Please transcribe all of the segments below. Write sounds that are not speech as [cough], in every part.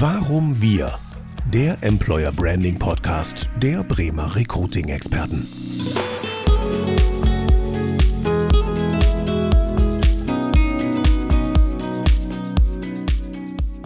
Warum wir? Der Employer Branding Podcast der Bremer Recruiting Experten.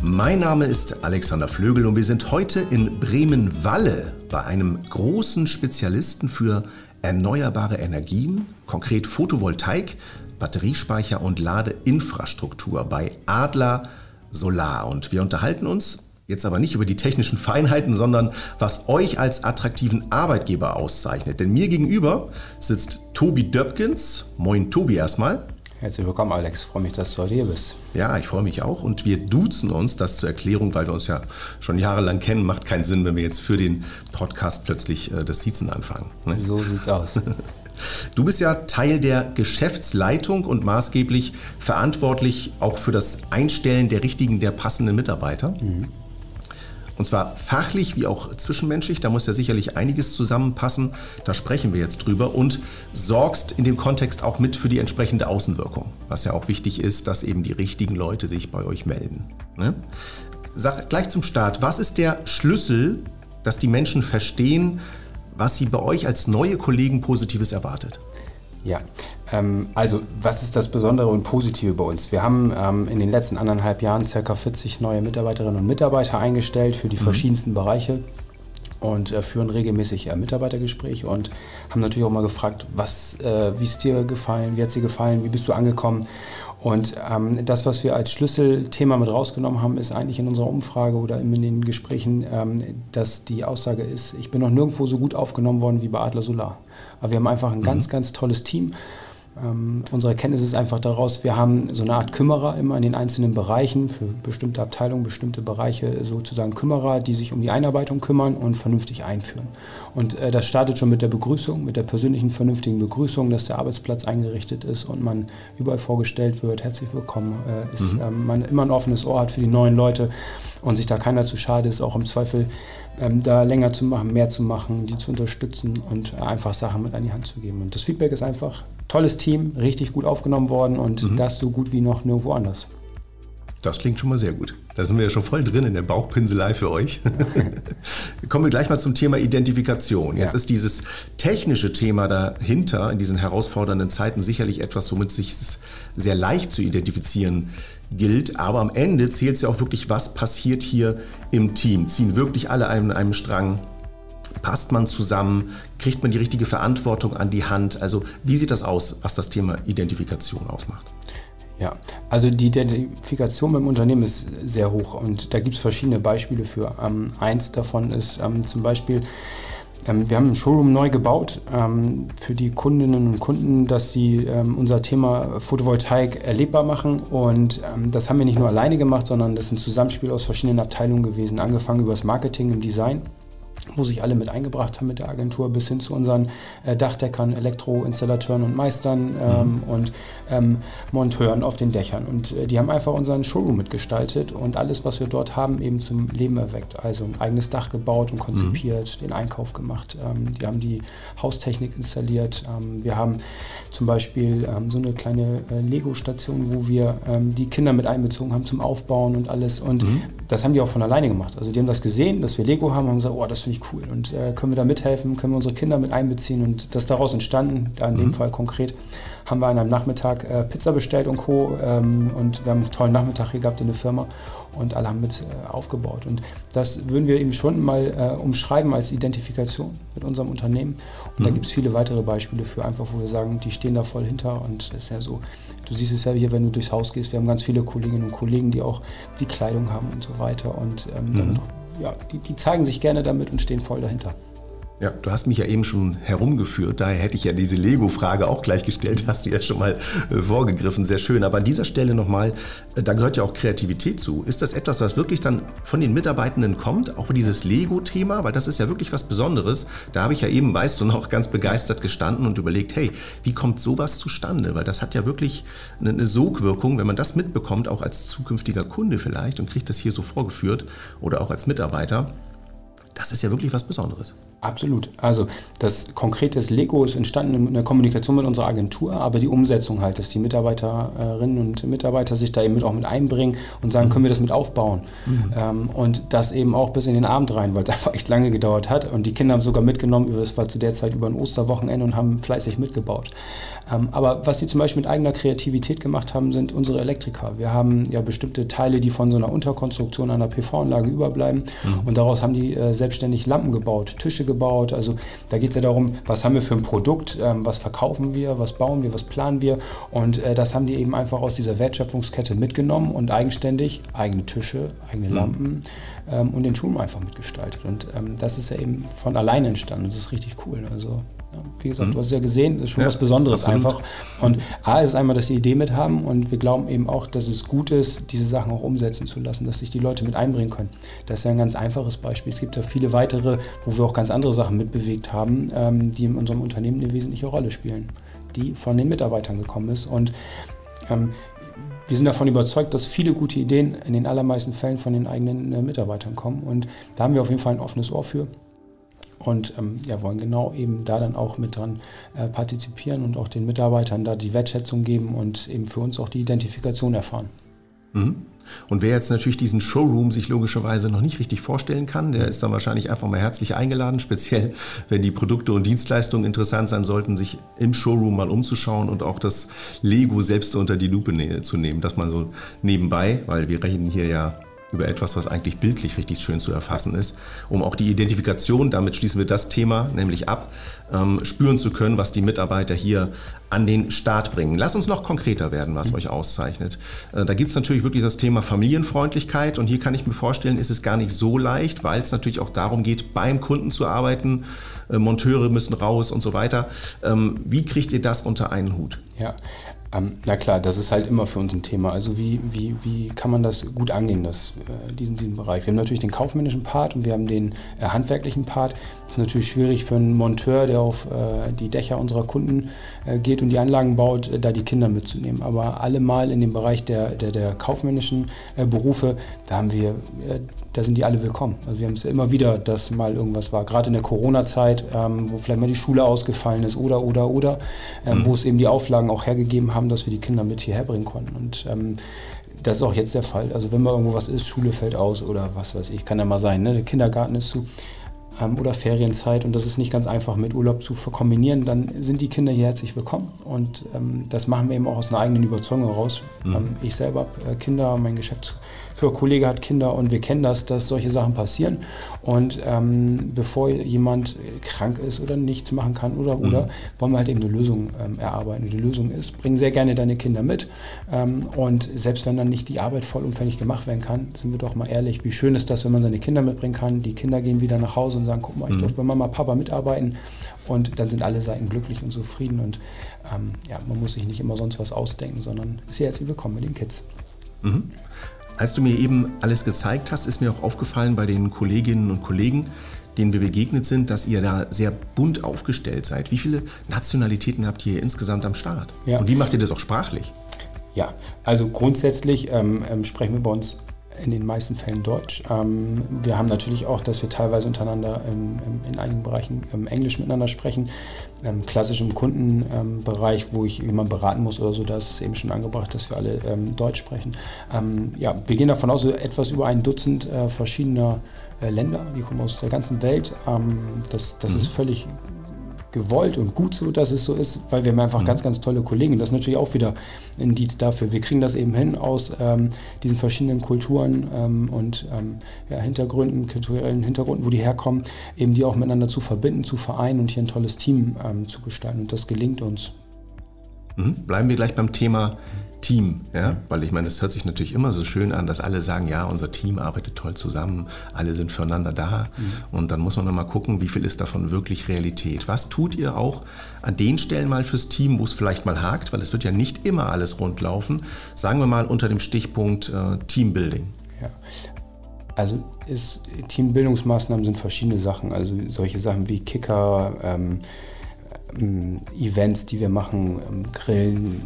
Mein Name ist Alexander Flögel und wir sind heute in Bremen-Walle bei einem großen Spezialisten für erneuerbare Energien, konkret Photovoltaik, Batteriespeicher und Ladeinfrastruktur bei Adler Solar. Und wir unterhalten uns jetzt aber nicht über die technischen Feinheiten, sondern was euch als attraktiven Arbeitgeber auszeichnet. Denn mir gegenüber sitzt Tobi Döpkins. Moin Tobi erstmal. Herzlich willkommen, Alex. Ich freue mich, dass du heute hier bist. Ja, ich freue mich auch. Und wir duzen uns, das zur Erklärung, weil wir uns ja schon jahrelang kennen. Macht keinen Sinn, wenn wir jetzt für den Podcast plötzlich äh, das Siezen anfangen. Ne? So sieht's aus. [laughs] Du bist ja Teil der Geschäftsleitung und maßgeblich verantwortlich auch für das Einstellen der richtigen, der passenden Mitarbeiter. Mhm. Und zwar fachlich wie auch zwischenmenschlich, da muss ja sicherlich einiges zusammenpassen, da sprechen wir jetzt drüber und sorgst in dem Kontext auch mit für die entsprechende Außenwirkung, was ja auch wichtig ist, dass eben die richtigen Leute sich bei euch melden. Ne? Sag gleich zum Start, was ist der Schlüssel, dass die Menschen verstehen, was sie bei euch als neue Kollegen Positives erwartet? Ja, ähm, also was ist das Besondere und Positive bei uns? Wir haben ähm, in den letzten anderthalb Jahren ca. 40 neue Mitarbeiterinnen und Mitarbeiter eingestellt für die mhm. verschiedensten Bereiche und äh, führen regelmäßig äh, Mitarbeitergespräche und haben natürlich auch mal gefragt, was, äh, wie es dir gefallen, wie hat es dir gefallen, wie bist du angekommen? Und ähm, das, was wir als Schlüsselthema mit rausgenommen haben, ist eigentlich in unserer Umfrage oder in den Gesprächen, ähm, dass die Aussage ist, ich bin noch nirgendwo so gut aufgenommen worden wie bei Adler Solar. Aber wir haben einfach ein mhm. ganz, ganz tolles Team ähm, unsere Erkenntnis ist einfach daraus, wir haben so eine Art Kümmerer immer in den einzelnen Bereichen, für bestimmte Abteilungen, bestimmte Bereiche sozusagen Kümmerer, die sich um die Einarbeitung kümmern und vernünftig einführen. Und äh, das startet schon mit der Begrüßung, mit der persönlichen, vernünftigen Begrüßung, dass der Arbeitsplatz eingerichtet ist und man überall vorgestellt wird, herzlich willkommen, äh, ist, mhm. ähm, man immer ein offenes Ohr hat für die neuen Leute und sich da keiner zu schade ist, auch im Zweifel ähm, da länger zu machen, mehr zu machen, die zu unterstützen und äh, einfach Sachen mit an die Hand zu geben. Und das Feedback ist einfach tolles Team, richtig gut aufgenommen worden und mhm. das so gut wie noch nirgendwo anders. Das klingt schon mal sehr gut. Da sind wir ja schon voll drin in der Bauchpinselei für euch. [laughs] Kommen wir gleich mal zum Thema Identifikation. Jetzt ja. ist dieses technische Thema dahinter in diesen herausfordernden Zeiten sicherlich etwas, womit sich sehr leicht zu identifizieren gilt. Aber am Ende zählt es ja auch wirklich, was passiert hier im Team. Ziehen wirklich alle an einem Strang? Passt man zusammen? Kriegt man die richtige Verantwortung an die Hand? Also wie sieht das aus, was das Thema Identifikation ausmacht? Ja, also die Identifikation beim Unternehmen ist sehr hoch und da gibt es verschiedene Beispiele für. Ähm, eins davon ist ähm, zum Beispiel, wir haben ein Showroom neu gebaut ähm, für die Kundinnen und Kunden, dass sie ähm, unser Thema Photovoltaik erlebbar machen. Und ähm, das haben wir nicht nur alleine gemacht, sondern das ist ein Zusammenspiel aus verschiedenen Abteilungen gewesen, angefangen über das Marketing im Design wo sich alle mit eingebracht haben mit der Agentur, bis hin zu unseren äh, Dachdeckern, Elektroinstallateuren und Meistern ähm, mhm. und ähm, Monteuren auf den Dächern. Und äh, die haben einfach unseren Showroom mitgestaltet und alles, was wir dort haben, eben zum Leben erweckt. Also ein eigenes Dach gebaut und konzipiert, mhm. den Einkauf gemacht. Ähm, die haben die Haustechnik installiert. Ähm, wir haben zum Beispiel ähm, so eine kleine äh, Lego-Station, wo wir ähm, die Kinder mit einbezogen haben zum Aufbauen und alles. Und mhm. das haben die auch von alleine gemacht. Also die haben das gesehen, dass wir Lego haben, haben gesagt, oh, das finde ich cool. Und äh, können wir da mithelfen, können wir unsere Kinder mit einbeziehen. Und das daraus entstanden, da in mhm. dem Fall konkret, haben wir an einem Nachmittag äh, Pizza bestellt und Co. Ähm, und wir haben einen tollen Nachmittag hier gehabt in der Firma und alle haben mit äh, aufgebaut. Und das würden wir eben schon mal äh, umschreiben als Identifikation mit unserem Unternehmen. Und mhm. da gibt es viele weitere Beispiele für, einfach wo wir sagen, die stehen da voll hinter und es ist ja so, du siehst es ja hier, wenn du durchs Haus gehst, wir haben ganz viele Kolleginnen und Kollegen, die auch die Kleidung haben und so weiter und ähm, mhm. damit, ja, die, die zeigen sich gerne damit und stehen voll dahinter. Ja, du hast mich ja eben schon herumgeführt, daher hätte ich ja diese Lego-Frage auch gleich gestellt, [laughs] hast du ja schon mal äh, vorgegriffen, sehr schön. Aber an dieser Stelle nochmal, äh, da gehört ja auch Kreativität zu. Ist das etwas, was wirklich dann von den Mitarbeitenden kommt, auch dieses Lego-Thema, weil das ist ja wirklich was Besonderes. Da habe ich ja eben, weißt du, noch ganz begeistert gestanden und überlegt, hey, wie kommt sowas zustande? Weil das hat ja wirklich eine Sogwirkung, wenn man das mitbekommt, auch als zukünftiger Kunde vielleicht und kriegt das hier so vorgeführt oder auch als Mitarbeiter. Das ist ja wirklich was Besonderes. Absolut. Also das konkrete Lego ist entstanden in der Kommunikation mit unserer Agentur, aber die Umsetzung halt, dass die Mitarbeiterinnen und Mitarbeiter sich da eben mit auch mit einbringen und sagen, können wir das mit aufbauen? Mhm. Ähm, und das eben auch bis in den Abend rein, weil es [laughs] einfach echt lange gedauert hat. Und die Kinder haben sogar mitgenommen, das war zu der Zeit über ein Osterwochenende und haben fleißig mitgebaut. Ähm, aber was sie zum Beispiel mit eigener Kreativität gemacht haben, sind unsere Elektriker. Wir haben ja bestimmte Teile, die von so einer Unterkonstruktion einer PV-Anlage überbleiben. Mhm. Und daraus haben die äh, selbstständig Lampen gebaut, Tische gebaut. Also da geht es ja darum, was haben wir für ein Produkt, ähm, was verkaufen wir, was bauen wir, was planen wir. Und äh, das haben die eben einfach aus dieser Wertschöpfungskette mitgenommen und eigenständig eigene Tische, eigene mhm. Lampen ähm, und den Schulen einfach mitgestaltet. Und ähm, das ist ja eben von alleine entstanden. Das ist richtig cool. Also wie gesagt, mhm. du hast es ja gesehen, das ist schon ja, was Besonderes absolut. einfach. Und A ist einmal, dass sie Idee mit haben und wir glauben eben auch, dass es gut ist, diese Sachen auch umsetzen zu lassen, dass sich die Leute mit einbringen können. Das ist ja ein ganz einfaches Beispiel. Es gibt ja viele weitere, wo wir auch ganz andere Sachen mitbewegt haben, ähm, die in unserem Unternehmen eine wesentliche Rolle spielen, die von den Mitarbeitern gekommen ist. Und ähm, wir sind davon überzeugt, dass viele gute Ideen in den allermeisten Fällen von den eigenen äh, Mitarbeitern kommen. Und da haben wir auf jeden Fall ein offenes Ohr für und ähm, ja, wollen genau eben da dann auch mit dran äh, partizipieren und auch den Mitarbeitern da die Wertschätzung geben und eben für uns auch die Identifikation erfahren. Mhm. Und wer jetzt natürlich diesen Showroom sich logischerweise noch nicht richtig vorstellen kann, der ist dann wahrscheinlich einfach mal herzlich eingeladen, [laughs] speziell wenn die Produkte und Dienstleistungen interessant sein sollten, sich im Showroom mal umzuschauen und auch das Lego selbst unter die Lupe zu nehmen. Das mal so nebenbei, weil wir reden hier ja über etwas, was eigentlich bildlich richtig schön zu erfassen ist, um auch die Identifikation, damit schließen wir das Thema nämlich ab, ähm, spüren zu können, was die Mitarbeiter hier an den Start bringen. Lass uns noch konkreter werden, was mhm. euch auszeichnet. Äh, da gibt es natürlich wirklich das Thema Familienfreundlichkeit und hier kann ich mir vorstellen, ist es gar nicht so leicht, weil es natürlich auch darum geht, beim Kunden zu arbeiten. Äh, Monteure müssen raus und so weiter. Ähm, wie kriegt ihr das unter einen Hut? Ja, ähm, na klar, das ist halt immer für uns ein Thema. Also wie, wie, wie kann man das gut angehen, das, äh, diesen, diesen Bereich? Wir haben natürlich den kaufmännischen Part und wir haben den äh, handwerklichen Part. Das ist natürlich schwierig für einen Monteur, der auf äh, die Dächer unserer Kunden äh, geht und die Anlagen baut, äh, da die Kinder mitzunehmen. Aber allemal in dem Bereich der, der, der kaufmännischen äh, Berufe, da haben wir da sind die alle willkommen. Also wir haben es ja immer wieder, dass mal irgendwas war, gerade in der Corona-Zeit, ähm, wo vielleicht mal die Schule ausgefallen ist oder, oder, oder, ähm, mhm. wo es eben die Auflagen auch hergegeben haben, dass wir die Kinder mit hierher bringen konnten. Und ähm, das ist auch jetzt der Fall. Also wenn mal irgendwo was ist, Schule fällt aus oder was weiß ich, kann ja mal sein, ne? der Kindergarten ist zu ähm, oder Ferienzeit und das ist nicht ganz einfach mit Urlaub zu kombinieren, dann sind die Kinder hier herzlich willkommen und ähm, das machen wir eben auch aus einer eigenen Überzeugung heraus. Mhm. Ähm, ich selber habe äh, Kinder, mein Geschäftsführer für Kollege hat Kinder und wir kennen das, dass solche Sachen passieren. Und ähm, bevor jemand krank ist oder nichts machen kann oder mhm. oder, wollen wir halt eben eine Lösung ähm, erarbeiten. Die Lösung ist, bring sehr gerne deine Kinder mit. Ähm, und selbst wenn dann nicht die Arbeit vollumfänglich gemacht werden kann, sind wir doch mal ehrlich, wie schön ist das, wenn man seine Kinder mitbringen kann. Die Kinder gehen wieder nach Hause und sagen, guck mal, ich mhm. durfte bei Mama, Papa mitarbeiten. Und dann sind alle Seiten glücklich und zufrieden. Und ähm, ja, man muss sich nicht immer sonst was ausdenken, sondern ist herzlich willkommen mit den Kids. Mhm. Als du mir eben alles gezeigt hast, ist mir auch aufgefallen bei den Kolleginnen und Kollegen, denen wir begegnet sind, dass ihr da sehr bunt aufgestellt seid. Wie viele Nationalitäten habt ihr insgesamt am Start? Ja. Und wie macht ihr das auch sprachlich? Ja, also grundsätzlich ähm, ähm, sprechen wir bei uns in den meisten Fällen Deutsch. Ähm, wir haben natürlich auch, dass wir teilweise untereinander ähm, in einigen Bereichen ähm, Englisch miteinander sprechen. Im klassischen Kundenbereich, wo ich jemanden beraten muss oder so, da ist es eben schon angebracht, dass wir alle Deutsch sprechen. ja, wir gehen davon aus, etwas über ein Dutzend äh, verschiedener äh, Länder, die kommen aus der ganzen Welt. das das mhm. ist völlig gewollt und gut so, dass es so ist, weil wir haben einfach mhm. ganz, ganz tolle Kollegen. Das ist natürlich auch wieder ein Indiz dafür. Wir kriegen das eben hin aus ähm, diesen verschiedenen Kulturen ähm, und ähm, ja, Hintergründen, kulturellen Hintergründen, wo die herkommen, eben die auch miteinander zu verbinden, zu vereinen und hier ein tolles Team ähm, zu gestalten. Und das gelingt uns. Mhm. Bleiben wir gleich beim Thema Team, ja, weil ich meine, es hört sich natürlich immer so schön an, dass alle sagen, ja, unser Team arbeitet toll zusammen, alle sind füreinander da mhm. und dann muss man mal gucken, wie viel ist davon wirklich Realität. Was tut ihr auch an den Stellen mal fürs Team, wo es vielleicht mal hakt, weil es wird ja nicht immer alles rund laufen, sagen wir mal unter dem Stichpunkt äh, Teambuilding. Ja. Also ist, Teambildungsmaßnahmen sind verschiedene Sachen, also solche Sachen wie Kicker, ähm, ähm Events, die wir machen, ähm, Grillen,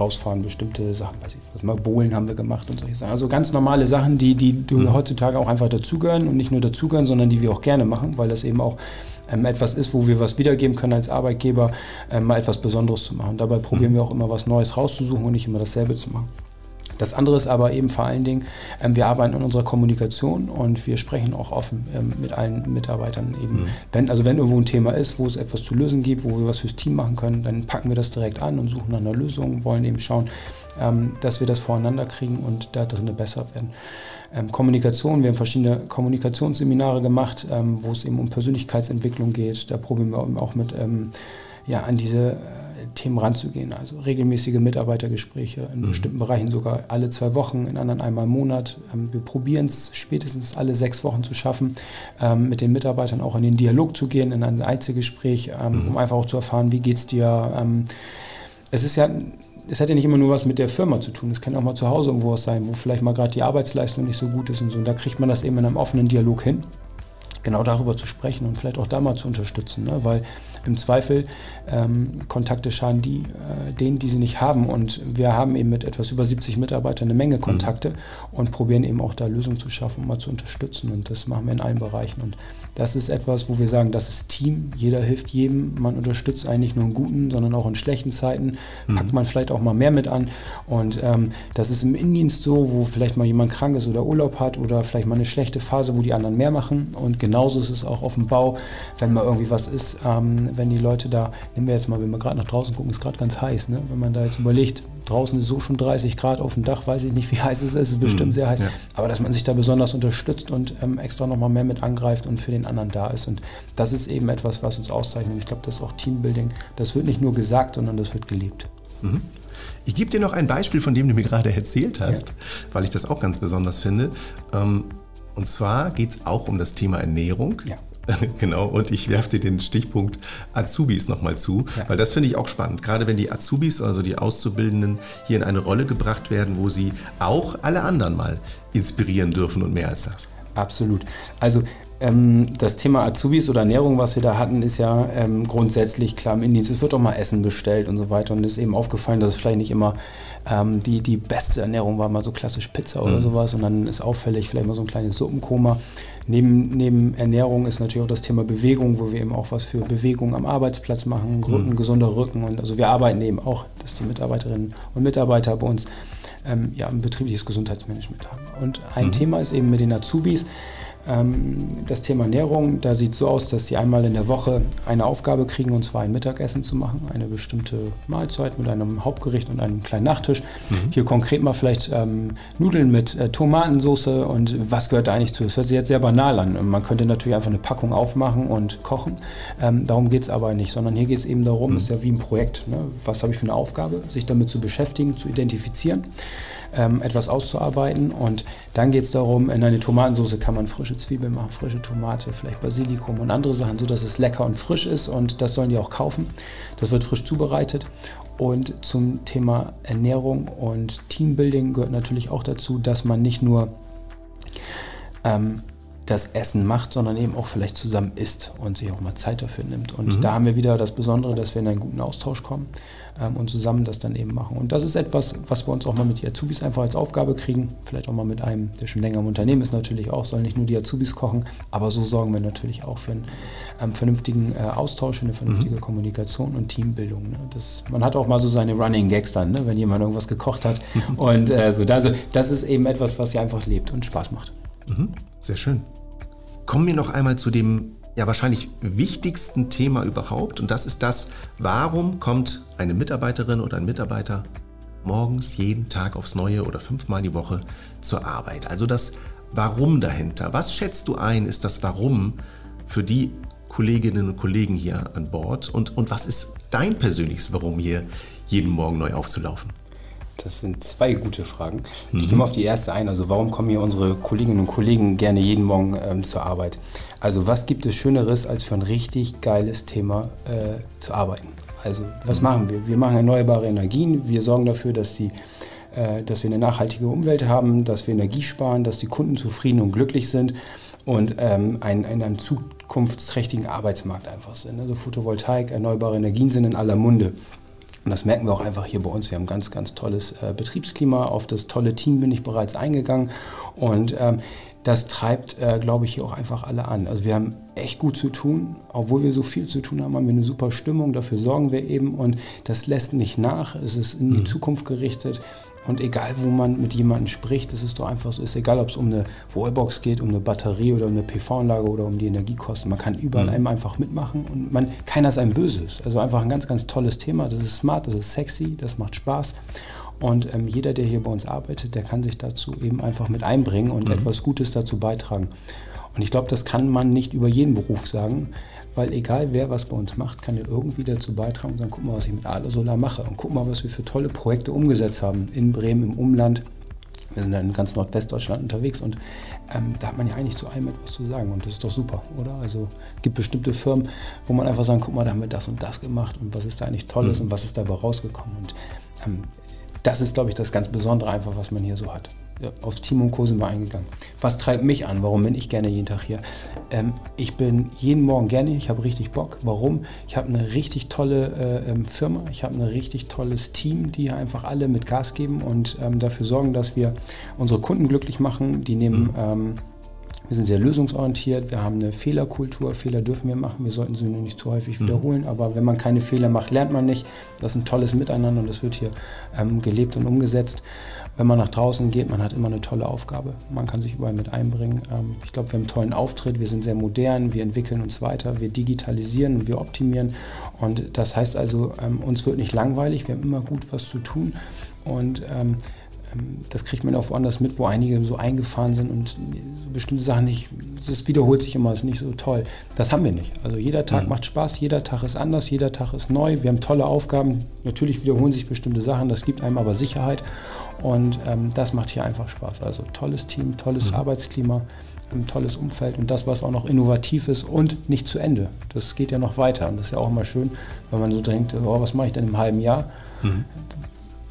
rausfahren, bestimmte Sachen, weiß ich was mal Bohlen haben wir gemacht und solche Sachen. Also ganz normale Sachen, die, die, mhm. heutzutage auch einfach dazugehören und nicht nur dazugehören, sondern die wir auch gerne machen, weil das eben auch ähm, etwas ist, wo wir was wiedergeben können als Arbeitgeber, ähm, mal etwas Besonderes zu machen. Dabei probieren mhm. wir auch immer was Neues rauszusuchen und nicht immer dasselbe zu machen. Das andere ist aber eben vor allen Dingen, ähm, wir arbeiten an unserer Kommunikation und wir sprechen auch offen ähm, mit allen Mitarbeitern eben. Mhm. Wenn, also wenn irgendwo ein Thema ist, wo es etwas zu lösen gibt, wo wir was fürs Team machen können, dann packen wir das direkt an und suchen nach einer Lösung, wollen eben schauen, ähm, dass wir das voreinander kriegen und da drinnen besser werden. Kommunikation, wir haben verschiedene Kommunikationsseminare gemacht, wo es eben um Persönlichkeitsentwicklung geht. Da probieren wir auch mit ja, an diese Themen ranzugehen. Also regelmäßige Mitarbeitergespräche in mhm. bestimmten Bereichen sogar alle zwei Wochen, in anderen einmal im Monat. Ähm, wir probieren es spätestens alle sechs Wochen zu schaffen, ähm, mit den Mitarbeitern auch in den Dialog zu gehen, in ein Einzelgespräch, ähm, mhm. um einfach auch zu erfahren, wie geht es dir. es ist ja es hat ja nicht immer nur was mit der Firma zu tun. Es kann auch mal zu Hause irgendwo was sein, wo vielleicht mal gerade die Arbeitsleistung nicht so gut ist und so. Und da kriegt man das eben in einem offenen Dialog hin, genau darüber zu sprechen und vielleicht auch da mal zu unterstützen. Ne? Weil im Zweifel ähm, Kontakte schaden die, äh, denen, die sie nicht haben. Und wir haben eben mit etwas über 70 Mitarbeitern eine Menge Kontakte mhm. und probieren eben auch da Lösungen zu schaffen, mal zu unterstützen. Und das machen wir in allen Bereichen. Und das ist etwas, wo wir sagen, das ist Team. Jeder hilft jedem. Man unterstützt eigentlich nur in guten, sondern auch in schlechten Zeiten. Mhm. Packt man vielleicht auch mal mehr mit an. Und ähm, das ist im Innendienst so, wo vielleicht mal jemand krank ist oder Urlaub hat oder vielleicht mal eine schlechte Phase, wo die anderen mehr machen. Und genauso ist es auch auf dem Bau, wenn mal irgendwie was ist, ähm, wenn die Leute da, nehmen wir jetzt mal, wenn wir gerade nach draußen gucken, ist gerade ganz heiß. Ne? Wenn man da jetzt überlegt, draußen ist so schon 30 Grad auf dem Dach, weiß ich nicht, wie heiß es ist, es ist bestimmt mhm. sehr heiß. Ja. Aber dass man sich da besonders unterstützt und ähm, extra nochmal mehr mit angreift und für den anderen da ist. Und das ist eben etwas, was uns auszeichnet. Ich glaube, das ist auch Teambuilding. Das wird nicht nur gesagt, sondern das wird gelebt. Mhm. Ich gebe dir noch ein Beispiel, von dem du mir gerade erzählt hast, ja. weil ich das auch ganz besonders finde. Ähm, und zwar geht es auch um das Thema Ernährung. Ja. [laughs] Genau, und ich werfe dir den Stichpunkt Azubis nochmal zu, ja. weil das finde ich auch spannend. Gerade wenn die Azubis, also die Auszubildenden, hier in eine Rolle gebracht werden, wo sie auch alle anderen mal inspirieren dürfen und mehr als das. Absolut. Also ähm, das Thema Azubis oder Ernährung, was wir da hatten, ist ja ähm, grundsätzlich klar im Indienst. Es wird auch mal Essen bestellt und so weiter. Und es ist eben aufgefallen, dass es vielleicht nicht immer ähm, die, die beste Ernährung war, mal so klassisch Pizza oder mhm. sowas. Und dann ist auffällig vielleicht mal so ein kleines Suppenkoma. Neben, neben Ernährung ist natürlich auch das Thema Bewegung, wo wir eben auch was für Bewegung am Arbeitsplatz machen, Rücken, mhm. gesunder Rücken. Und also wir arbeiten eben auch, dass die Mitarbeiterinnen und Mitarbeiter bei uns ähm, ja, ein betriebliches Gesundheitsmanagement haben. Und ein mhm. Thema ist eben mit den Azubis, das Thema Ernährung, da sieht es so aus, dass sie einmal in der Woche eine Aufgabe kriegen, und zwar ein Mittagessen zu machen, eine bestimmte Mahlzeit mit einem Hauptgericht und einem kleinen Nachtisch. Mhm. Hier konkret mal vielleicht ähm, Nudeln mit äh, Tomatensauce und was gehört da eigentlich zu? Das hört sich jetzt sehr banal an. Man könnte natürlich einfach eine Packung aufmachen und kochen. Ähm, darum geht es aber nicht, sondern hier geht es eben darum, mhm. ist ja wie ein Projekt. Ne? Was habe ich für eine Aufgabe? Sich damit zu beschäftigen, zu identifizieren ähm, etwas auszuarbeiten. Und dann geht es darum, in eine Tomatensauce kann man frische Zwiebeln machen, frische Tomate, vielleicht Basilikum und andere Sachen, sodass es lecker und frisch ist. Und das sollen die auch kaufen. Das wird frisch zubereitet. Und zum Thema Ernährung und Teambuilding gehört natürlich auch dazu, dass man nicht nur ähm, das Essen macht, sondern eben auch vielleicht zusammen isst und sich auch mal Zeit dafür nimmt. Und mhm. da haben wir wieder das Besondere, dass wir in einen guten Austausch kommen ähm, und zusammen das dann eben machen. Und das ist etwas, was wir uns auch mal mit den Azubis einfach als Aufgabe kriegen. Vielleicht auch mal mit einem, der schon länger im Unternehmen ist, natürlich auch, sollen nicht nur die Azubis kochen, aber so sorgen wir natürlich auch für einen ähm, vernünftigen äh, Austausch, für eine vernünftige mhm. Kommunikation und Teambildung. Ne? Das, man hat auch mal so seine Running Gags dann, ne? wenn jemand irgendwas gekocht hat. [laughs] und äh, so, also, das ist eben etwas, was ja einfach lebt und Spaß macht. Mhm. Sehr schön. Kommen wir noch einmal zu dem ja wahrscheinlich wichtigsten Thema überhaupt und das ist das, warum kommt eine Mitarbeiterin oder ein Mitarbeiter morgens jeden Tag aufs Neue oder fünfmal die Woche zur Arbeit. Also das Warum dahinter. Was schätzt du ein, ist das Warum für die Kolleginnen und Kollegen hier an Bord und, und was ist dein persönliches Warum hier jeden Morgen neu aufzulaufen? Das sind zwei gute Fragen. Mhm. Ich nehme auf die erste ein. Also warum kommen hier unsere Kolleginnen und Kollegen gerne jeden Morgen ähm, zur Arbeit? Also was gibt es Schöneres, als für ein richtig geiles Thema äh, zu arbeiten? Also was mhm. machen wir? Wir machen erneuerbare Energien. Wir sorgen dafür, dass, die, äh, dass wir eine nachhaltige Umwelt haben, dass wir Energie sparen, dass die Kunden zufrieden und glücklich sind und ähm, ein, in einem zukunftsträchtigen Arbeitsmarkt einfach sind. Also Photovoltaik, erneuerbare Energien sind in aller Munde. Und das merken wir auch einfach hier bei uns. Wir haben ganz, ganz tolles äh, Betriebsklima. Auf das tolle Team bin ich bereits eingegangen. Und ähm, das treibt, äh, glaube ich, hier auch einfach alle an. Also wir haben echt gut zu tun, obwohl wir so viel zu tun haben, haben wir eine super Stimmung, dafür sorgen wir eben und das lässt nicht nach, es ist in die mhm. Zukunft gerichtet und egal, wo man mit jemandem spricht, das ist doch einfach so, ist egal, ob es um eine Wallbox geht, um eine Batterie oder um eine PV-Anlage oder um die Energiekosten, man kann überall mhm. einem einfach mitmachen und man, keiner ist einem Böses. Also einfach ein ganz, ganz tolles Thema, das ist smart, das ist sexy, das macht Spaß und ähm, jeder, der hier bei uns arbeitet, der kann sich dazu eben einfach mit einbringen und mhm. etwas Gutes dazu beitragen. Und ich glaube, das kann man nicht über jeden Beruf sagen, weil egal wer was bei uns macht, kann er irgendwie dazu beitragen und sagen, guck mal, was ich mit Adler Solar mache und guck mal, was wir für tolle Projekte umgesetzt haben in Bremen, im Umland. Wir sind in ganz Nordwestdeutschland unterwegs und ähm, da hat man ja eigentlich zu allem etwas zu sagen und das ist doch super, oder? Also es gibt bestimmte Firmen, wo man einfach sagen, guck mal, da haben wir das und das gemacht und was ist da eigentlich Tolles mhm. und was ist dabei rausgekommen und ähm, das ist, glaube ich, das ganz Besondere einfach, was man hier so hat. Aufs Team und Co. sind wir eingegangen. Was treibt mich an? Warum bin ich gerne jeden Tag hier? Ähm, ich bin jeden Morgen gerne, ich habe richtig Bock. Warum? Ich habe eine richtig tolle äh, ähm, Firma, ich habe ein richtig tolles Team, die einfach alle mit Gas geben und ähm, dafür sorgen, dass wir unsere Kunden glücklich machen. Die nehmen... Mhm ähm, wir sind sehr lösungsorientiert, wir haben eine Fehlerkultur. Fehler dürfen wir machen, wir sollten sie nur nicht zu häufig mhm. wiederholen. Aber wenn man keine Fehler macht, lernt man nicht. Das ist ein tolles Miteinander und das wird hier ähm, gelebt und umgesetzt. Wenn man nach draußen geht, man hat immer eine tolle Aufgabe. Man kann sich überall mit einbringen. Ähm, ich glaube, wir haben einen tollen Auftritt, wir sind sehr modern, wir entwickeln uns weiter, wir digitalisieren und wir optimieren. Und das heißt also, ähm, uns wird nicht langweilig, wir haben immer gut was zu tun. Und ähm, das kriegt man auch woanders mit, wo einige so eingefahren sind und so bestimmte Sachen nicht, das wiederholt sich immer, ist nicht so toll. Das haben wir nicht. Also jeder Tag mhm. macht Spaß, jeder Tag ist anders, jeder Tag ist neu. Wir haben tolle Aufgaben. Natürlich wiederholen sich bestimmte Sachen, das gibt einem aber Sicherheit und ähm, das macht hier einfach Spaß. Also tolles Team, tolles mhm. Arbeitsklima, ein tolles Umfeld und das, was auch noch innovativ ist und nicht zu Ende. Das geht ja noch weiter und das ist ja auch immer schön, wenn man so denkt, oh, was mache ich denn im halben Jahr? Mhm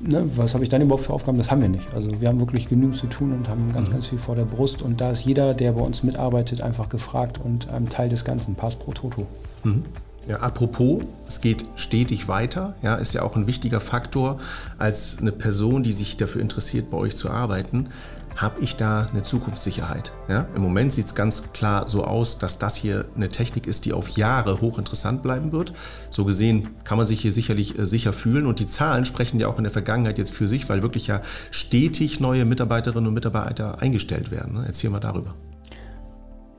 ne, was habe ich dann überhaupt für Aufgaben? Das haben wir nicht. Also wir haben wirklich genug zu tun und haben ganz, mhm. ganz viel vor der Brust. Und da ist jeder, der bei uns mitarbeitet, einfach gefragt und ein Teil des Ganzen. Pass pro Toto. Mhm. Ja, apropos, es geht stetig weiter, ja, ist ja auch ein wichtiger Faktor als eine Person, die sich dafür interessiert, bei euch zu arbeiten habe ich da eine Zukunftssicherheit. Ja? Im Moment sieht es ganz klar so aus, dass das hier eine Technik ist, die auf Jahre hochinteressant bleiben wird. So gesehen kann man sich hier sicherlich äh, sicher fühlen und die Zahlen sprechen ja auch in der Vergangenheit jetzt für sich, weil wirklich ja stetig neue Mitarbeiterinnen und Mitarbeiter eingestellt werden. Ne? Erzähl mal darüber.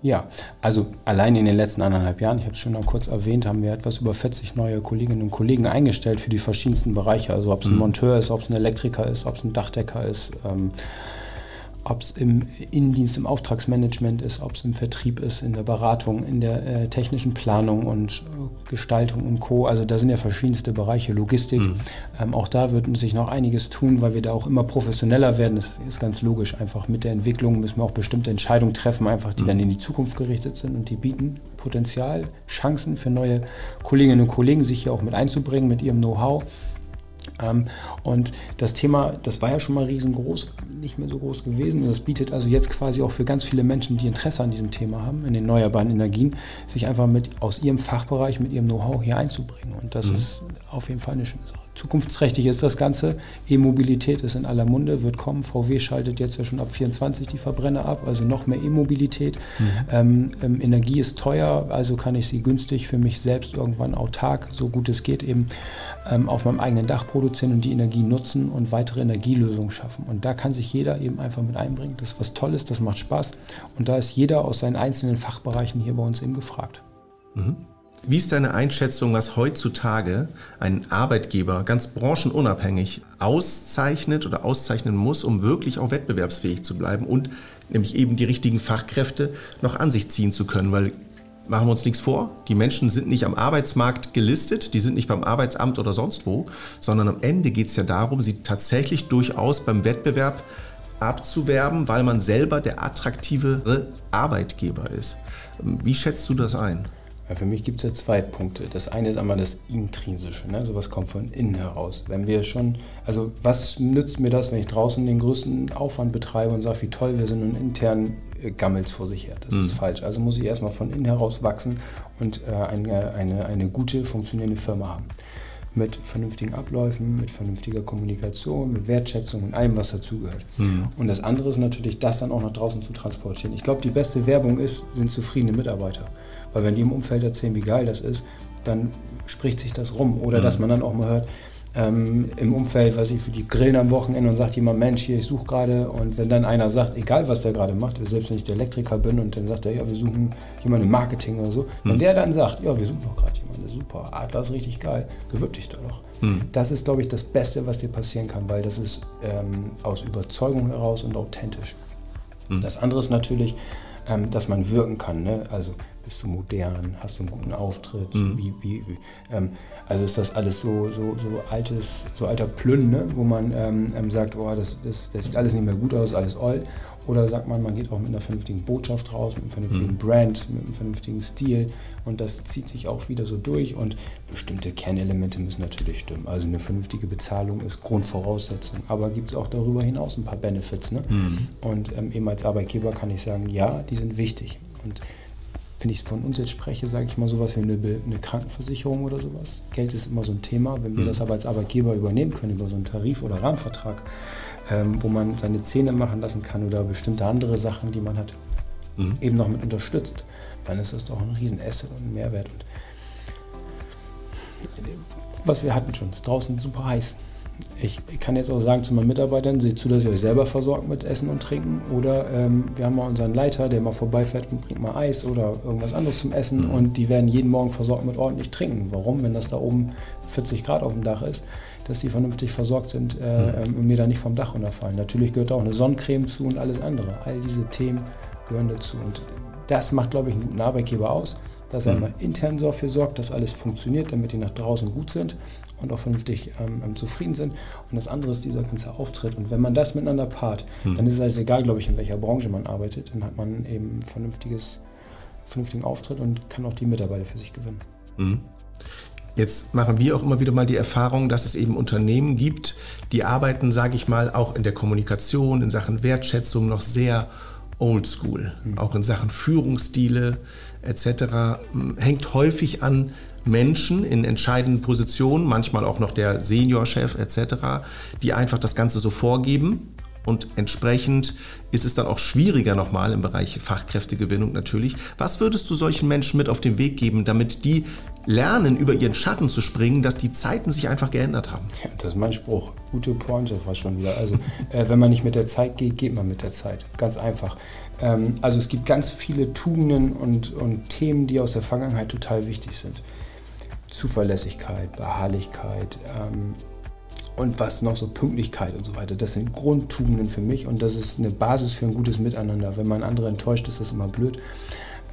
Ja, also allein in den letzten anderthalb Jahren, ich habe es schon noch kurz erwähnt, haben wir etwas über 40 neue Kolleginnen und Kollegen eingestellt für die verschiedensten Bereiche. Also ob es ein mhm. Monteur ist, ob es ein Elektriker ist, ob es ein Dachdecker ist. Ähm, ob es im Innendienst, im Auftragsmanagement ist, ob es im Vertrieb ist, in der Beratung, in der äh, technischen Planung und äh, Gestaltung und Co. Also da sind ja verschiedenste Bereiche, Logistik. Mhm. Ähm, auch da wird sich noch einiges tun, weil wir da auch immer professioneller werden. Das ist ganz logisch. Einfach mit der Entwicklung müssen wir auch bestimmte Entscheidungen treffen, einfach die mhm. dann in die Zukunft gerichtet sind und die bieten Potenzial, Chancen für neue Kolleginnen und Kollegen, sich hier auch mit einzubringen mit ihrem Know-how. Ähm, und das Thema, das war ja schon mal riesengroß, nicht mehr so groß gewesen. Und das bietet also jetzt quasi auch für ganz viele Menschen, die Interesse an diesem Thema haben, in den erneuerbaren Energien, sich einfach mit aus ihrem Fachbereich, mit ihrem Know-how hier einzubringen. Und das mhm. ist auf jeden Fall eine schöne Sache zukunftsträchtig ist das Ganze. E-Mobilität ist in aller Munde, wird kommen. VW schaltet jetzt ja schon ab 24 die Verbrenner ab, also noch mehr E-Mobilität. Mhm. Ähm, ähm, Energie ist teuer, also kann ich sie günstig für mich selbst irgendwann autark, so gut es geht, eben ähm, auf meinem eigenen Dach produzieren und die Energie nutzen und weitere Energielösungen schaffen. Und da kann sich jeder eben einfach mit einbringen. Das ist was Tolles, das macht Spaß. Und da ist jeder aus seinen einzelnen Fachbereichen hier bei uns eben gefragt. Mhm. Wie ist deine Einschätzung, was heutzutage ein Arbeitgeber ganz branchenunabhängig auszeichnet oder auszeichnen muss, um wirklich auch wettbewerbsfähig zu bleiben und nämlich eben die richtigen Fachkräfte noch an sich ziehen zu können? Weil machen wir uns nichts vor, die Menschen sind nicht am Arbeitsmarkt gelistet, die sind nicht beim Arbeitsamt oder sonst wo, sondern am Ende geht es ja darum, sie tatsächlich durchaus beim Wettbewerb abzuwerben, weil man selber der attraktivere Arbeitgeber ist. Wie schätzt du das ein? Ja, für mich gibt es ja zwei Punkte. Das eine ist einmal das Intrinsische, ne? sowas kommt von innen heraus. Wenn wir schon, also was nützt mir das, wenn ich draußen den größten Aufwand betreibe und sage, wie toll wir sind und intern äh, gammelt vor sich her. Das mhm. ist falsch. Also muss ich erstmal von innen heraus wachsen und äh, eine, eine, eine gute, funktionierende Firma haben. Mit vernünftigen Abläufen, mit vernünftiger Kommunikation, mit Wertschätzung und allem, was dazugehört. Mhm. Und das andere ist natürlich, das dann auch nach draußen zu transportieren. Ich glaube, die beste Werbung ist, sind zufriedene Mitarbeiter. Weil wenn die im Umfeld erzählen, wie geil das ist, dann spricht sich das rum. Oder mhm. dass man dann auch mal hört, ähm, im Umfeld, was ich für die grillen am Wochenende und sagt jemand, Mensch, hier, ich suche gerade. Und wenn dann einer sagt, egal was der gerade macht, selbst wenn ich der Elektriker bin und dann sagt er, ja, wir suchen jemanden im Marketing oder so, wenn der dann sagt, ja, wir suchen doch gerade jemanden, super, Adler ist richtig geil, bewirb dich da doch. Mhm. Das ist, glaube ich, das Beste, was dir passieren kann, weil das ist ähm, aus Überzeugung heraus und authentisch. Mhm. Das andere ist natürlich, ähm, dass man wirken kann. Ne? Also bist du modern, hast du einen guten Auftritt, mhm. wie, wie, wie ähm, also ist das alles so, so, so altes, so alter Plünn, ne? wo man ähm, ähm, sagt, oh, das, das, das sieht alles nicht mehr gut aus, alles all. Oder sagt man, man geht auch mit einer vernünftigen Botschaft raus, mit einem vernünftigen mhm. Brand, mit einem vernünftigen Stil und das zieht sich auch wieder so durch und bestimmte Kernelemente müssen natürlich stimmen. Also eine vernünftige Bezahlung ist Grundvoraussetzung, aber gibt es auch darüber hinaus ein paar Benefits. Ne? Mhm. Und ähm, eben als Arbeitgeber kann ich sagen, ja, die sind wichtig. Und wenn ich von uns jetzt spreche, sage ich mal sowas wie eine, eine, Krankenversicherung oder sowas. Geld ist immer so ein Thema. Wenn wir mhm. das aber als Arbeitgeber übernehmen können über so einen Tarif- oder Rahmenvertrag, ähm, wo man seine Zähne machen lassen kann oder bestimmte andere Sachen, die man hat, mhm. eben noch mit unterstützt, dann ist das doch ein Riesenasset und ein Mehrwert. Und was wir hatten schon, ist draußen super heiß ich, kann jetzt auch sagen zu meinen Mitarbeitern, seht zu, dass ihr euch selber versorgt mit Essen und Trinken. Oder ähm, wir haben mal unseren Leiter, der mal vorbeifährt und bringt mal Eis oder irgendwas anderes zum Essen. Mhm. Und die werden jeden Morgen versorgt mit ordentlich Trinken. Warum? Wenn das da oben 40 Grad auf dem Dach ist, dass die vernünftig versorgt sind äh, mhm. und mir da nicht vom Dach runterfallen. Natürlich gehört da auch eine Sonnencreme zu und alles andere. All diese Themen gehören dazu. Und das macht, glaube ich, einen guten Arbeitgeber aus dass er mhm. mal intern dafür sorgt, dass alles funktioniert, damit die nach draußen gut sind und auch vernünftig ähm, ähm, zufrieden sind. Und das andere ist dieser ganze Auftritt. Und wenn man das miteinander paart, mhm. dann ist es also egal, glaube ich, in welcher Branche man arbeitet, dann hat man eben vernünftiges, vernünftigen Auftritt und kann auch die Mitarbeiter für sich gewinnen. Mhm. Jetzt machen wir auch immer wieder mal die Erfahrung, dass es eben Unternehmen gibt, die arbeiten, sage ich mal, auch in der Kommunikation, in Sachen Wertschätzung noch sehr oldschool, mhm. auch in Sachen Führungsstile, etc. hängt häufig an Menschen in entscheidenden Positionen, manchmal auch noch der Seniorchef etc., die einfach das Ganze so vorgeben. Und entsprechend ist es dann auch schwieriger nochmal im Bereich Fachkräftegewinnung natürlich. Was würdest du solchen Menschen mit auf den Weg geben, damit die lernen, über ihren Schatten zu springen, dass die Zeiten sich einfach geändert haben? Ja, das ist mein Spruch. Gute Pointe fast schon wieder. Also, äh, wenn man nicht mit der Zeit geht, geht man mit der Zeit. Ganz einfach. Ähm, also es gibt ganz viele Tugenden und, und Themen, die aus der Vergangenheit total wichtig sind. Zuverlässigkeit, Beharrlichkeit ähm, und was noch so Pünktlichkeit und so weiter. Das sind Grundtugenden für mich und das ist eine Basis für ein gutes Miteinander. Wenn man andere enttäuscht, ist das immer blöd.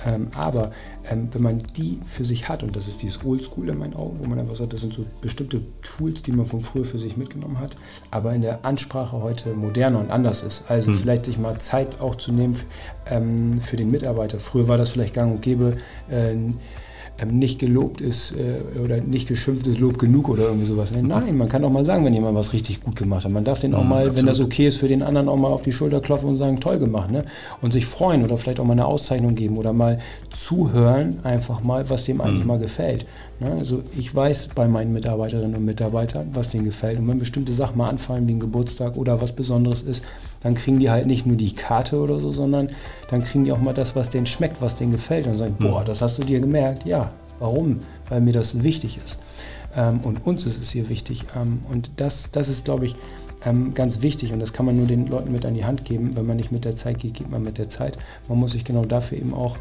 Ähm, aber ähm, wenn man die für sich hat, und das ist dieses Oldschool in meinen Augen, wo man einfach sagt, das sind so bestimmte Tools, die man von früher für sich mitgenommen hat, aber in der Ansprache heute moderner und anders ist. Also hm. vielleicht sich mal Zeit auch zu nehmen ähm, für den Mitarbeiter. Früher war das vielleicht gang und gäbe. Nicht gelobt ist äh, oder nicht geschimpft ist Lob genug oder irgendwie sowas. Nein, man kann auch mal sagen, wenn jemand was richtig gut gemacht hat. Man darf den auch mhm, mal, absolut. wenn das okay ist, für den anderen auch mal auf die Schulter klopfen und sagen, toll gemacht. Ne? Und sich freuen oder vielleicht auch mal eine Auszeichnung geben oder mal zuhören, einfach mal, was dem eigentlich mhm. mal gefällt. Ne? Also ich weiß bei meinen Mitarbeiterinnen und Mitarbeitern, was denen gefällt. Und wenn bestimmte Sachen mal anfallen, wie ein Geburtstag oder was Besonderes ist, dann kriegen die halt nicht nur die Karte oder so, sondern dann kriegen die auch mal das, was denen schmeckt, was denen gefällt. Und sagen, boah, das hast du dir gemerkt. Ja, warum? Weil mir das wichtig ist. Ähm, und uns ist es hier wichtig. Ähm, und das, das ist, glaube ich, ähm, ganz wichtig und das kann man nur den Leuten mit an die Hand geben. Wenn man nicht mit der Zeit geht, geht man mit der Zeit. Man muss sich genau dafür eben auch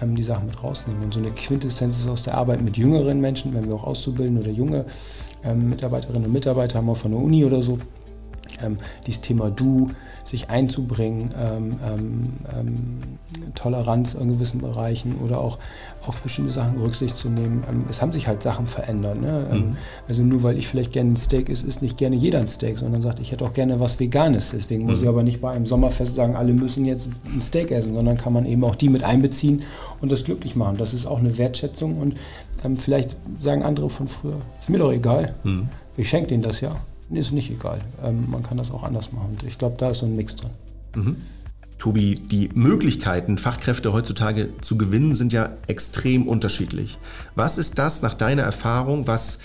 ähm, die Sachen mit rausnehmen. Und so eine Quintessenz ist aus der Arbeit mit jüngeren Menschen, wenn wir auch auszubilden oder junge ähm, Mitarbeiterinnen und Mitarbeiter haben, auch von der Uni oder so, ähm, dieses Thema Du, sich einzubringen, ähm, ähm, ähm, Toleranz in gewissen Bereichen oder auch auf bestimmte Sachen Rücksicht zu nehmen. Ähm, es haben sich halt Sachen verändert. Ne? Ähm, mhm. Also nur weil ich vielleicht gerne ein Steak esse, ist nicht gerne jeder ein Steak, sondern sagt, ich hätte auch gerne was Veganes. Deswegen mhm. muss ich aber nicht bei einem Sommerfest sagen, alle müssen jetzt ein Steak essen, sondern kann man eben auch die mit einbeziehen und das glücklich machen. Das ist auch eine Wertschätzung und vielleicht sagen andere von früher, ist mir doch egal, mhm. ich schenke denen das ja ist nicht egal. Ähm, man kann das auch anders machen. Ich glaube, da ist so ein Mix drin. Mhm. Tobi, die Möglichkeiten, Fachkräfte heutzutage zu gewinnen, sind ja extrem unterschiedlich. Was ist das nach deiner Erfahrung, was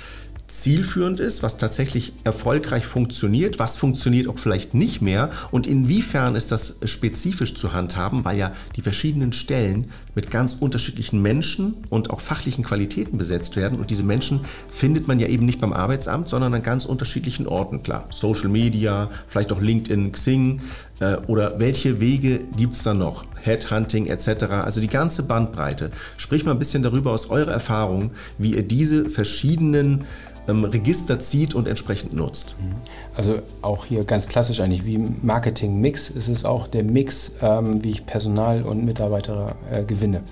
zielführend ist, was tatsächlich erfolgreich funktioniert, was funktioniert auch vielleicht nicht mehr und inwiefern ist das spezifisch zu handhaben, weil ja die verschiedenen Stellen mit ganz unterschiedlichen Menschen und auch fachlichen Qualitäten besetzt werden und diese Menschen findet man ja eben nicht beim Arbeitsamt, sondern an ganz unterschiedlichen Orten. Klar, Social Media, vielleicht auch LinkedIn, Xing äh, oder welche Wege gibt es da noch? Headhunting etc. Also die ganze Bandbreite. Sprich mal ein bisschen darüber aus eurer Erfahrung, wie ihr diese verschiedenen ähm, Register zieht und entsprechend nutzt. Mhm. Also auch hier ganz klassisch eigentlich wie Marketing-Mix ist es auch der Mix, ähm, wie ich Personal und Mitarbeiter äh, gewinne.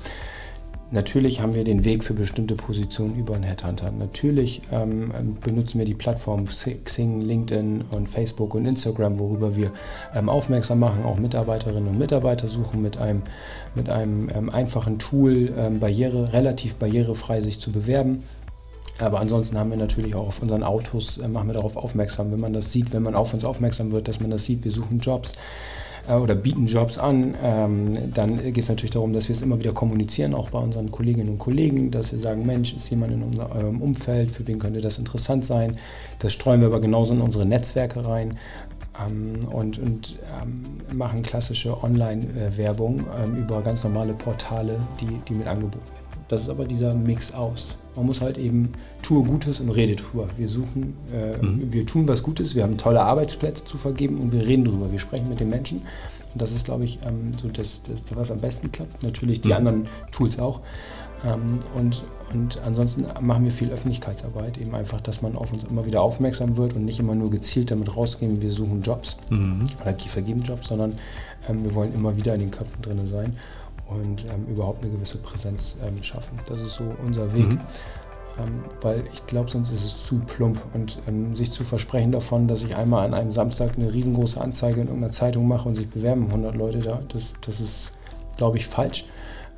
Natürlich haben wir den Weg für bestimmte Positionen über einen Headhunter. Natürlich ähm, benutzen wir die Plattformen Xing, LinkedIn und Facebook und Instagram, worüber wir ähm, aufmerksam machen, auch Mitarbeiterinnen und Mitarbeiter suchen mit einem, mit einem ähm, einfachen Tool, ähm, barriere, relativ barrierefrei sich zu bewerben. Aber ansonsten haben wir natürlich auch auf unseren Autos, äh, machen wir darauf aufmerksam, wenn man das sieht, wenn man auf uns aufmerksam wird, dass man das sieht, wir suchen Jobs äh, oder bieten Jobs an, ähm, dann geht es natürlich darum, dass wir es immer wieder kommunizieren, auch bei unseren Kolleginnen und Kollegen, dass wir sagen, Mensch, ist jemand in unserem Umfeld, für wen könnte das interessant sein. Das streuen wir aber genauso in unsere Netzwerke rein. Ähm, und, und ähm, machen klassische Online-Werbung ähm, über ganz normale Portale, die, die mit angeboten werden. Das ist aber dieser Mix aus. Man muss halt eben tue Gutes und rede drüber. Wir suchen, äh, mhm. wir tun was Gutes, wir haben tolle Arbeitsplätze zu vergeben und wir reden drüber. Wir sprechen mit den Menschen. Und das ist, glaube ich, ähm, so das, das, was am besten klappt. Natürlich die mhm. anderen Tools auch. Ähm, und, und ansonsten machen wir viel Öffentlichkeitsarbeit, eben einfach, dass man auf uns immer wieder aufmerksam wird und nicht immer nur gezielt damit rausgehen, wir suchen Jobs mhm. oder vergeben Jobs, sondern ähm, wir wollen immer wieder in den Köpfen drin sein und ähm, überhaupt eine gewisse Präsenz ähm, schaffen. Das ist so unser Weg. Mhm. Ähm, weil ich glaube, sonst ist es zu plump und ähm, sich zu versprechen davon, dass ich einmal an einem Samstag eine riesengroße Anzeige in irgendeiner Zeitung mache und sich bewerben 100 Leute da, das, das ist, glaube ich, falsch.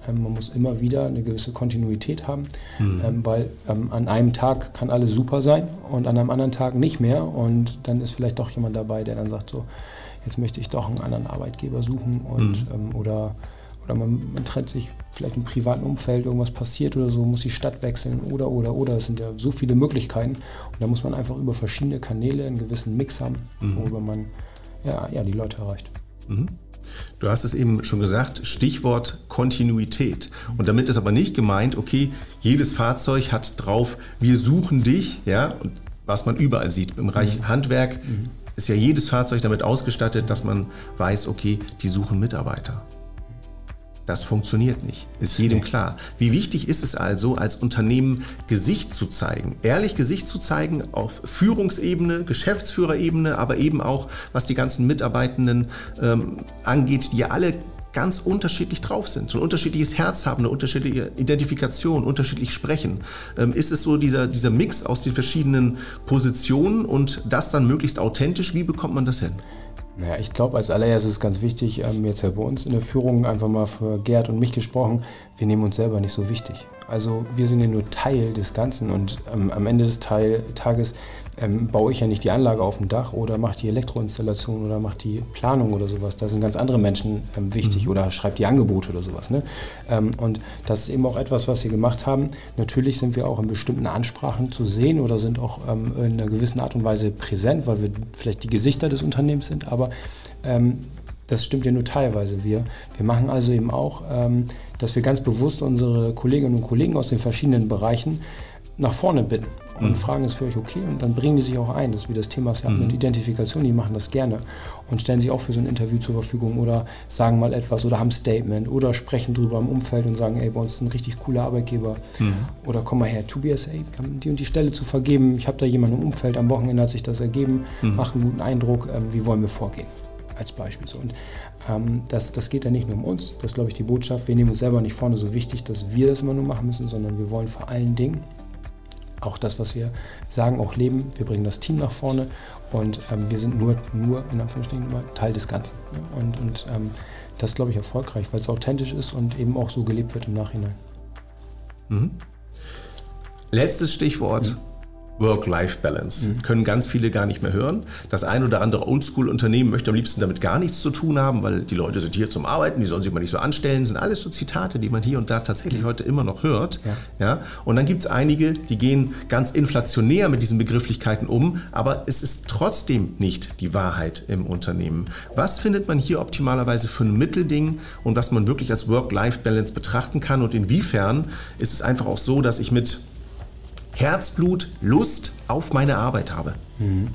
Ähm, man muss immer wieder eine gewisse Kontinuität haben, mhm. Ähm, weil ähm, an einem Tag kann alles super sein und an einem anderen Tag nicht mehr und dann ist vielleicht doch jemand dabei, der dann sagt so, jetzt möchte ich doch einen anderen Arbeitgeber suchen und mhm. oder oder man, man, trennt sich vielleicht im privaten Umfeld, irgendwas passiert oder so, muss die Stadt wechseln oder, oder, oder. Es sind ja so viele Möglichkeiten. Und da muss man einfach über verschiedene Kanäle einen gewissen Mix haben, mhm. worüber man ja, ja, die Leute erreicht. Mhm. Du hast es eben schon gesagt, Stichwort Kontinuität. Und damit ist aber nicht gemeint, okay, jedes Fahrzeug hat drauf, wir suchen dich, ja, was man überall sieht. Im Bereich mhm. Handwerk mhm. ist ja jedes Fahrzeug damit ausgestattet, dass man weiß, okay, die suchen Mitarbeiter. Das funktioniert nicht, ist jedem klar. Wie wichtig ist es also, als Unternehmen Gesicht zu zeigen, ehrlich Gesicht zu zeigen auf Führungsebene, Geschäftsführerebene, aber eben auch was die ganzen Mitarbeitenden ähm, angeht, die ja alle ganz unterschiedlich drauf sind, ein unterschiedliches Herz haben, eine unterschiedliche Identifikation, unterschiedlich sprechen. Ähm, ist es so dieser, dieser Mix aus den verschiedenen Positionen und das dann möglichst authentisch? Wie bekommt man das hin? Naja, ich glaube, als allererstes ist ganz wichtig, ähm, jetzt ja bei uns in der Führung einfach mal für Gerd und mich gesprochen, wir nehmen uns selber nicht so wichtig. Also wir sind ja nur Teil des Ganzen und ähm, am Ende des Teil, Tages ähm, baue ich ja nicht die Anlage auf dem Dach oder mache die Elektroinstallation oder mache die Planung oder sowas. Da sind ganz andere Menschen ähm, wichtig mhm. oder schreibt die Angebote oder sowas. Ne? Ähm, und das ist eben auch etwas, was wir gemacht haben. Natürlich sind wir auch in bestimmten Ansprachen zu sehen oder sind auch ähm, in einer gewissen Art und Weise präsent, weil wir vielleicht die Gesichter des Unternehmens sind, aber ähm, das stimmt ja nur teilweise. Wir, wir machen also eben auch, ähm, dass wir ganz bewusst unsere Kolleginnen und Kollegen aus den verschiedenen Bereichen nach vorne bitten und mhm. fragen, ist für euch okay? Und dann bringen die sich auch ein. Das ist wie das Thema ja mhm. mit Identifikation, die machen das gerne und stellen sich auch für so ein Interview zur Verfügung oder sagen mal etwas oder haben ein Statement oder sprechen drüber im Umfeld und sagen, ey, bei uns ist ein richtig cooler Arbeitgeber. Mhm. Oder komm mal her, Tobias, ey, wir haben die und die Stelle zu vergeben. Ich habe da jemanden im Umfeld, am Wochenende hat sich das ergeben, mhm. macht einen guten Eindruck, ähm, wie wollen wir vorgehen? Als Beispiel so. Und ähm, das, das geht ja nicht nur um uns, das ist, glaube ich, die Botschaft. Wir nehmen uns selber nicht vorne so wichtig, dass wir das immer nur machen müssen, sondern wir wollen vor allen Dingen auch das, was wir sagen, auch leben. Wir bringen das Team nach vorne und ähm, wir sind nur, nur in Anführungsstrichen immer Teil des Ganzen. Ne? Und, und ähm, das glaube ich erfolgreich, weil es authentisch ist und eben auch so gelebt wird im Nachhinein. Mhm. Letztes Stichwort. Mhm. Work-Life-Balance. Mhm. Können ganz viele gar nicht mehr hören. Das ein oder andere Oldschool-Unternehmen möchte am liebsten damit gar nichts zu tun haben, weil die Leute sind hier zum Arbeiten, die sollen sich mal nicht so anstellen. Das sind alles so Zitate, die man hier und da tatsächlich heute immer noch hört. Ja. ja? Und dann gibt es einige, die gehen ganz inflationär mit diesen Begrifflichkeiten um, aber es ist trotzdem nicht die Wahrheit im Unternehmen. Was findet man hier optimalerweise für ein Mittelding und was man wirklich als Work-Life-Balance betrachten kann und inwiefern ist es einfach auch so, dass ich mit Herzblut, Lust auf meine Arbeit habe. Mhm.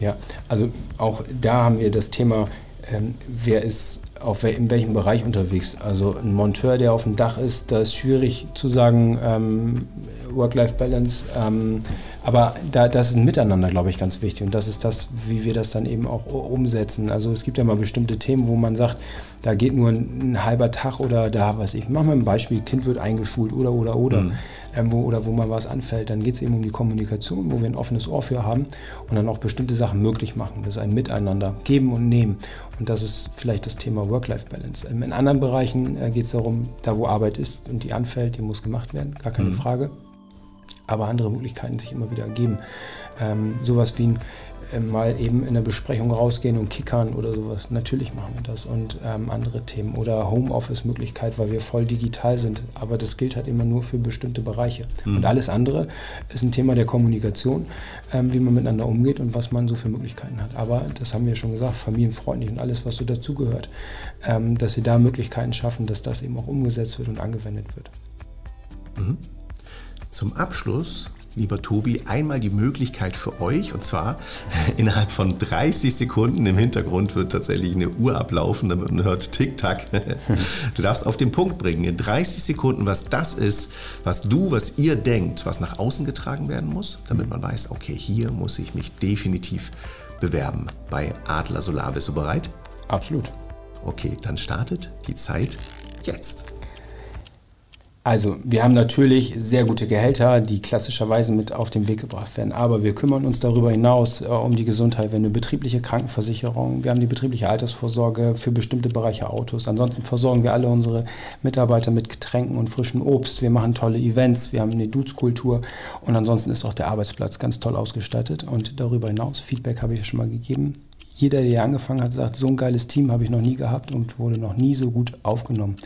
Ja, also auch da haben wir das Thema, ähm, wer ist auf in welchem Bereich unterwegs. Also ein Monteur, der auf dem Dach ist, da ist schwierig zu sagen, ähm, Work-Life-Balance. Ähm, aber da, das ist ein Miteinander, glaube ich, ganz wichtig. Und das ist das, wie wir das dann eben auch umsetzen. Also es gibt ja mal bestimmte Themen, wo man sagt, da geht nur ein, ein halber Tag oder da, was ich, machen wir ein Beispiel, Kind wird eingeschult oder, oder, oder. Mhm. Ähm, wo, oder wo mal was anfällt, dann geht es eben um die Kommunikation, wo wir ein offenes Ohr für haben und dann auch bestimmte Sachen möglich machen. Das ist ein Miteinander, geben und nehmen. Und das ist vielleicht das Thema Work-Life-Balance. Ähm, in anderen Bereichen äh, geht es darum, da wo Arbeit ist und die anfällt, die muss gemacht werden, gar keine mhm. Frage aber andere Möglichkeiten sich immer wieder ergeben. Ähm, sowas wie ein, äh, mal eben in der Besprechung rausgehen und kickern oder sowas. Natürlich machen wir das und ähm, andere Themen oder Homeoffice-Möglichkeit, weil wir voll digital sind. Aber das gilt halt immer nur für bestimmte Bereiche. Mhm. Und alles andere ist ein Thema der Kommunikation, ähm, wie man miteinander umgeht und was man so für Möglichkeiten hat. Aber das haben wir schon gesagt, familienfreundlich und alles, was so dazugehört, ähm, dass wir da Möglichkeiten schaffen, dass das eben auch umgesetzt wird und angewendet wird. Mhm. Zum Abschluss, lieber Tobi, einmal die Möglichkeit für euch, und zwar [laughs] innerhalb von 30 Sekunden, im Hintergrund wird tatsächlich eine Uhr ablaufen, damit man hört Tick-Tack. [laughs] Du darfst auf den Punkt bringen, in 30 Sekunden, was das ist, was du, was ihr denkt, was nach außen getragen werden muss, damit man weiß, okay, hier muss ich mich definitiv bewerben bei Adler Solar. Bist du bereit? Absolut. Okay, dann startet die Zeit jetzt. Also, wir haben natürlich sehr gute Gehälter, die klassischerweise mit auf den Weg gebracht werden. Aber wir kümmern uns darüber hinaus äh, um die Gesundheit. Wir haben eine betriebliche Krankenversicherung, wir haben die betriebliche Altersvorsorge für bestimmte Bereiche Autos. Ansonsten versorgen wir alle unsere Mitarbeiter mit Getränken und frischem Obst. Wir machen tolle Events, wir haben eine Dudes-Kultur und ansonsten ist auch der Arbeitsplatz ganz toll ausgestattet. Und darüber hinaus, Feedback habe ich ja schon mal gegeben. Jeder, der hier angefangen hat, sagt, so ein geiles Team habe ich noch nie gehabt und wurde noch nie so gut aufgenommen.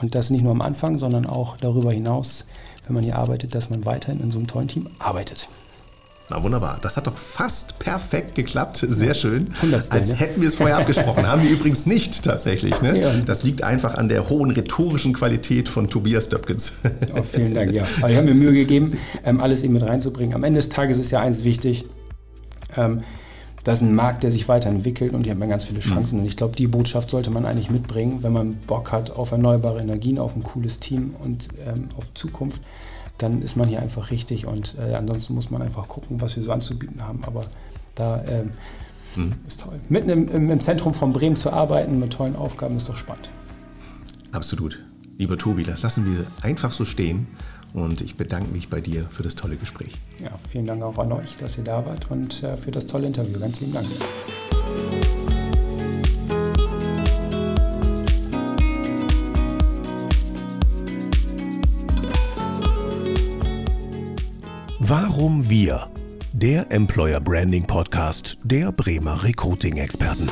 Und das nicht nur am Anfang, sondern auch darüber hinaus, wenn man hier arbeitet, dass man weiterhin in so einem tollen Team arbeitet. Na wunderbar, das hat doch fast perfekt geklappt. Sehr schön. Als hätten wir es vorher abgesprochen. Haben wir übrigens nicht tatsächlich. Ne? Ja. Das liegt einfach an der hohen rhetorischen Qualität von Tobias Döpkins. Oh, vielen Dank, ja. Aber ich habe mir Mühe gegeben, ähm, alles eben mit reinzubringen. Am Ende des Tages ist ja eins wichtig. Das ist ein Markt, der sich weiterentwickelt und hier haben wir ganz viele Chancen. Mhm. Und ich glaube, die Botschaft sollte man eigentlich mitbringen, wenn man Bock hat auf erneuerbare Energien, auf ein cooles Team und ähm, auf Zukunft, dann ist man hier einfach richtig. Und äh, ansonsten muss man einfach gucken, was wir so anzubieten haben. Aber da ähm, mhm. ist toll. Mitten im, im Zentrum von Bremen zu arbeiten mit tollen Aufgaben ist doch spannend. Absolut. Lieber Tobi, das lassen wir einfach so stehen. Und ich bedanke mich bei dir für das tolle Gespräch. Ja, vielen Dank auch an euch, dass ihr da wart und äh, für das tolle Interview. Ganz lieben Dank. Warum wir? Der Employer Branding Podcast der Bremer Recruiting Experten.